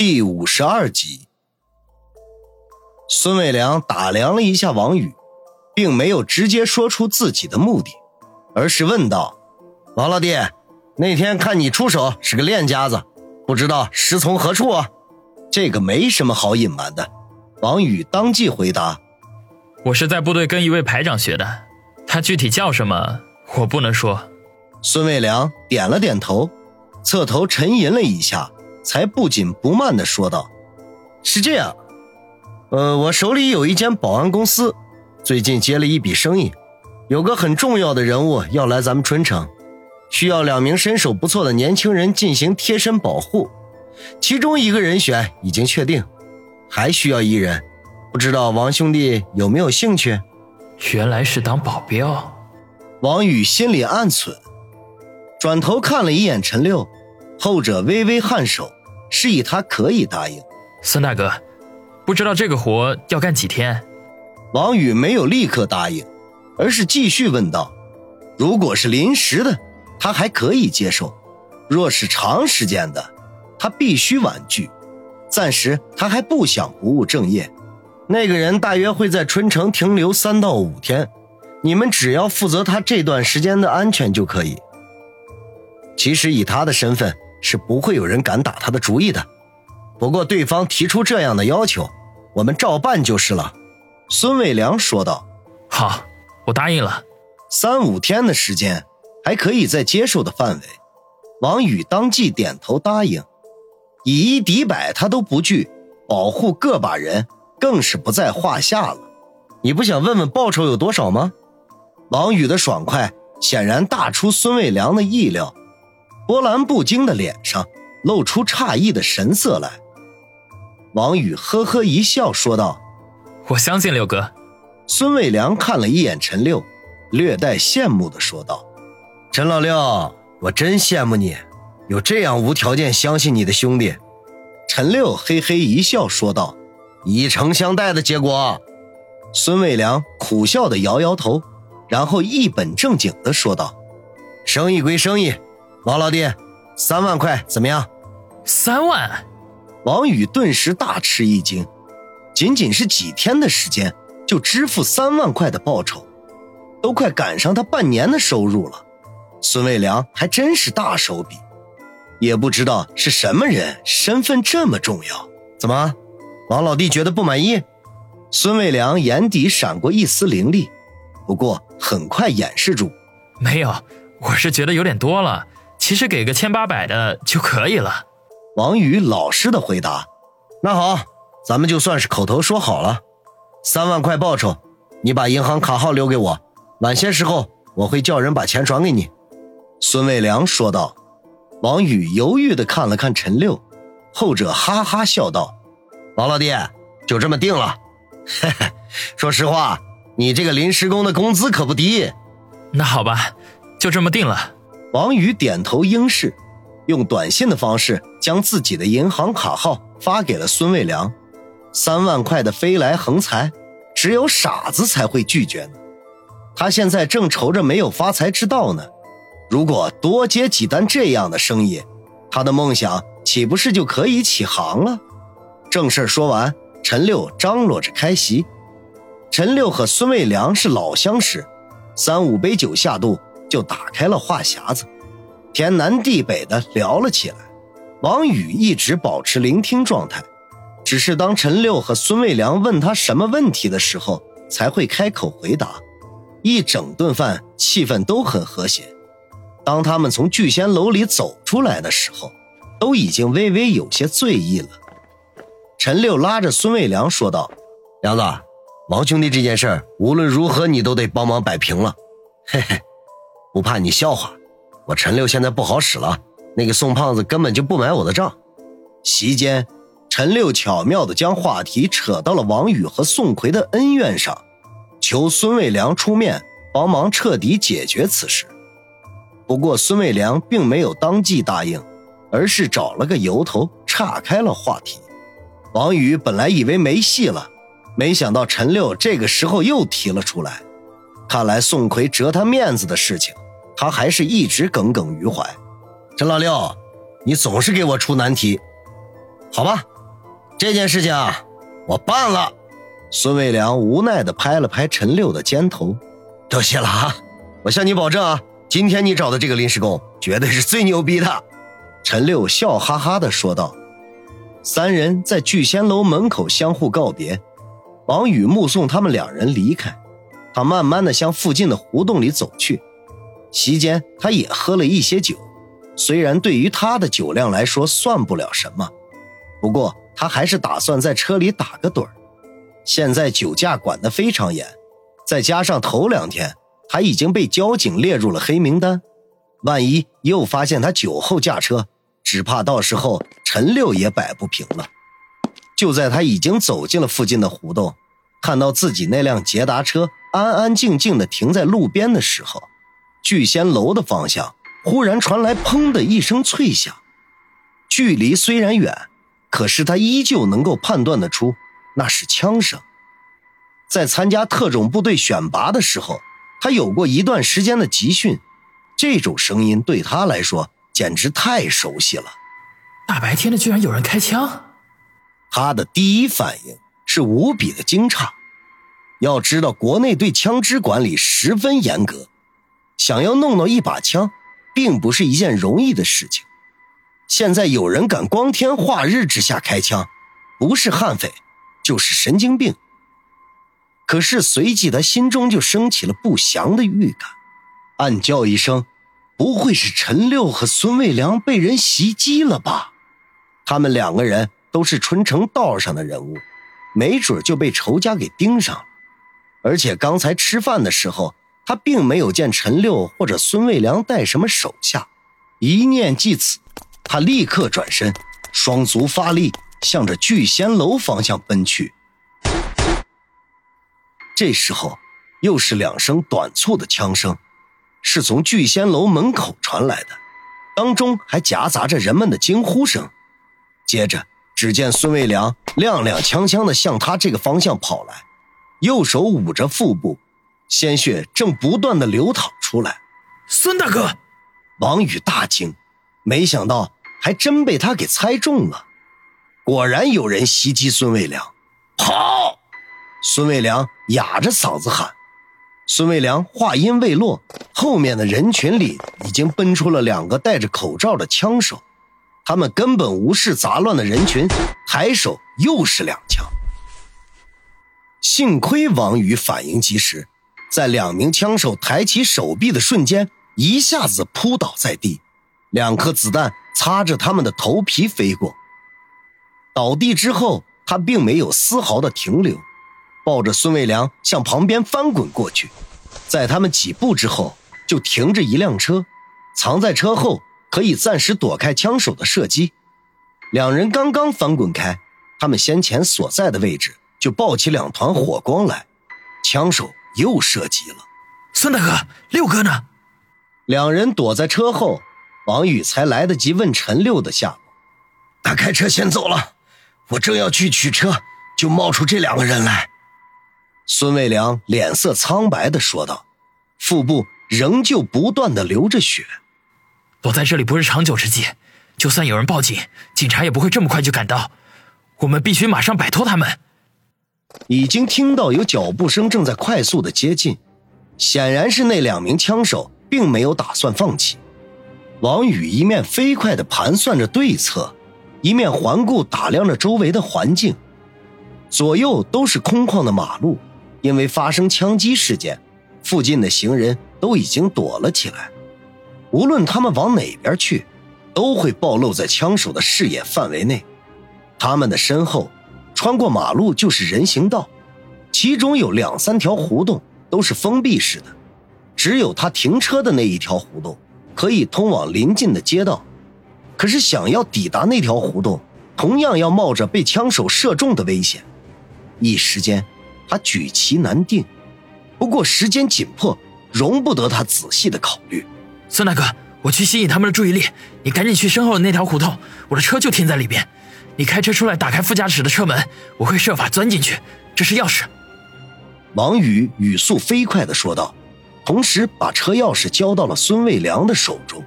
第五十二集，孙伟良打量了一下王宇，并没有直接说出自己的目的，而是问道：“王老弟，那天看你出手是个练家子，不知道师从何处啊？”这个没什么好隐瞒的，王宇当即回答：“我是在部队跟一位排长学的，他具体叫什么我不能说。”孙伟良点了点头，侧头沉吟了一下。才不紧不慢地说道：“是这样，呃，我手里有一间保安公司，最近接了一笔生意，有个很重要的人物要来咱们春城，需要两名身手不错的年轻人进行贴身保护，其中一个人选已经确定，还需要一人，不知道王兄弟有没有兴趣？”原来是当保镖，王宇心里暗忖，转头看了一眼陈六，后者微微颔首。示意他可以答应，孙大哥，不知道这个活要干几天？王宇没有立刻答应，而是继续问道：“如果是临时的，他还可以接受；若是长时间的，他必须婉拒。暂时他还不想不务正业。那个人大约会在春城停留三到五天，你们只要负责他这段时间的安全就可以。其实以他的身份。”是不会有人敢打他的主意的。不过对方提出这样的要求，我们照办就是了。”孙伟良说道。“好，我答应了。三五天的时间，还可以在接受的范围。”王宇当即点头答应。以一敌百，他都不惧，保护个把人更是不在话下了。你不想问问报酬有多少吗？王宇的爽快显然大出孙伟良的意料。波澜不惊的脸上露出诧异的神色来。王宇呵呵一笑，说道：“我相信六哥。”孙伟良看了一眼陈六，略带羡慕的说道：“陈老六，我真羡慕你，有这样无条件相信你的兄弟。”陈六嘿嘿一笑，说道：“以诚相待的结果。”孙伟良苦笑的摇摇头，然后一本正经的说道：“生意归生意。”王老弟，三万块怎么样？三万！王宇顿时大吃一惊，仅仅是几天的时间就支付三万块的报酬，都快赶上他半年的收入了。孙卫良还真是大手笔，也不知道是什么人，身份这么重要。怎么，王老弟觉得不满意？孙卫良眼底闪过一丝凌厉，不过很快掩饰住，没有，我是觉得有点多了。其实给个千八百的就可以了。王宇老实的回答：“那好，咱们就算是口头说好了，三万块报酬，你把银行卡号留给我，晚些时候我会叫人把钱转给你。”孙卫良说道。王宇犹豫的看了看陈六，后者哈哈笑道：“王老弟，就这么定了。嘿嘿，说实话，你这个临时工的工资可不低。那好吧，就这么定了。”王宇点头应是，用短信的方式将自己的银行卡号发给了孙卫良。三万块的飞来横财，只有傻子才会拒绝呢。他现在正愁着没有发财之道呢。如果多接几单这样的生意，他的梦想岂不是就可以起航了？正事说完，陈六张罗着开席。陈六和孙卫良是老相识，三五杯酒下肚。就打开了话匣子，天南地北的聊了起来。王宇一直保持聆听状态，只是当陈六和孙卫良问他什么问题的时候，才会开口回答。一整顿饭气氛都很和谐。当他们从聚仙楼里走出来的时候，都已经微微有些醉意了。陈六拉着孙卫良说道：“梁子，王兄弟这件事无论如何你都得帮忙摆平了。” 嘿嘿。不怕你笑话，我陈六现在不好使了。那个宋胖子根本就不买我的账。席间，陈六巧妙地将话题扯到了王宇和宋奎的恩怨上，求孙卫良出面帮忙彻底解决此事。不过，孙卫良并没有当即答应，而是找了个由头岔开了话题。王宇本来以为没戏了，没想到陈六这个时候又提了出来。看来宋奎折他面子的事情。他还是一直耿耿于怀。陈老六，你总是给我出难题。好吧，这件事情啊，我办了。孙卫良无奈地拍了拍陈六的肩头，多谢了啊！我向你保证啊，今天你找的这个临时工绝对是最牛逼的。陈六笑哈哈地说道。三人在聚仙楼门口相互告别，王宇目送他们两人离开，他慢慢地向附近的胡同里走去。席间，他也喝了一些酒，虽然对于他的酒量来说算不了什么，不过他还是打算在车里打个盹儿。现在酒驾管得非常严，再加上头两天他已经被交警列入了黑名单，万一又发现他酒后驾车，只怕到时候陈六也摆不平了。就在他已经走进了附近的胡同，看到自己那辆捷达车安安静静地停在路边的时候，聚仙楼的方向忽然传来“砰”的一声脆响。距离虽然远，可是他依旧能够判断得出。那是枪声。在参加特种部队选拔的时候，他有过一段时间的集训，这种声音对他来说简直太熟悉了。大白天的，居然有人开枪！他的第一反应是无比的惊诧。要知道，国内对枪支管理十分严格，想要弄到一把枪，并不是一件容易的事情。现在有人敢光天化日之下开枪，不是悍匪。就是神经病。可是随即他心中就升起了不祥的预感，暗叫一声：“不会是陈六和孙卫良被人袭击了吧？他们两个人都是春城道上的人物，没准就被仇家给盯上了。而且刚才吃饭的时候，他并没有见陈六或者孙卫良带什么手下。一念即此，他立刻转身，双足发力。”向着聚仙楼方向奔去。这时候，又是两声短促的枪声，是从聚仙楼门口传来的，当中还夹杂着人们的惊呼声。接着，只见孙卫良踉踉跄跄地向他这个方向跑来，右手捂着腹部，鲜血正不断的流淌出来。孙大哥，王宇大惊，没想到还真被他给猜中了。果然有人袭击孙卫良，跑！孙卫良哑着嗓子喊。孙卫良话音未落，后面的人群里已经奔出了两个戴着口罩的枪手，他们根本无视杂乱的人群，抬手又是两枪。幸亏王宇反应及时，在两名枪手抬起手臂的瞬间，一下子扑倒在地，两颗子弹擦着他们的头皮飞过。倒地之后，他并没有丝毫的停留，抱着孙卫良向旁边翻滚过去，在他们几步之后，就停着一辆车，藏在车后，可以暂时躲开枪手的射击。两人刚刚翻滚开，他们先前所在的位置就爆起两团火光来，枪手又射击了。孙大哥，六哥呢？两人躲在车后，王宇才来得及问陈六的下落。他开车先走了。我正要去取车，就冒出这两个人来。孙卫良脸色苍白的说道，腹部仍旧不断的流着血。躲在这里不是长久之计，就算有人报警，警察也不会这么快就赶到。我们必须马上摆脱他们。已经听到有脚步声正在快速的接近，显然是那两名枪手并没有打算放弃。王宇一面飞快的盘算着对策。一面环顾打量着周围的环境，左右都是空旷的马路，因为发生枪击事件，附近的行人都已经躲了起来。无论他们往哪边去，都会暴露在枪手的视野范围内。他们的身后，穿过马路就是人行道，其中有两三条胡同都是封闭式的，只有他停车的那一条胡同可以通往邻近的街道。可是，想要抵达那条胡同，同样要冒着被枪手射中的危险。一时间，他举棋难定。不过时间紧迫，容不得他仔细的考虑。孙大哥，我去吸引他们的注意力，你赶紧去身后的那条胡同，我的车就停在里边。你开车出来，打开副驾驶的车门，我会设法钻进去。这是钥匙。王宇语速飞快的说道，同时把车钥匙交到了孙卫良的手中。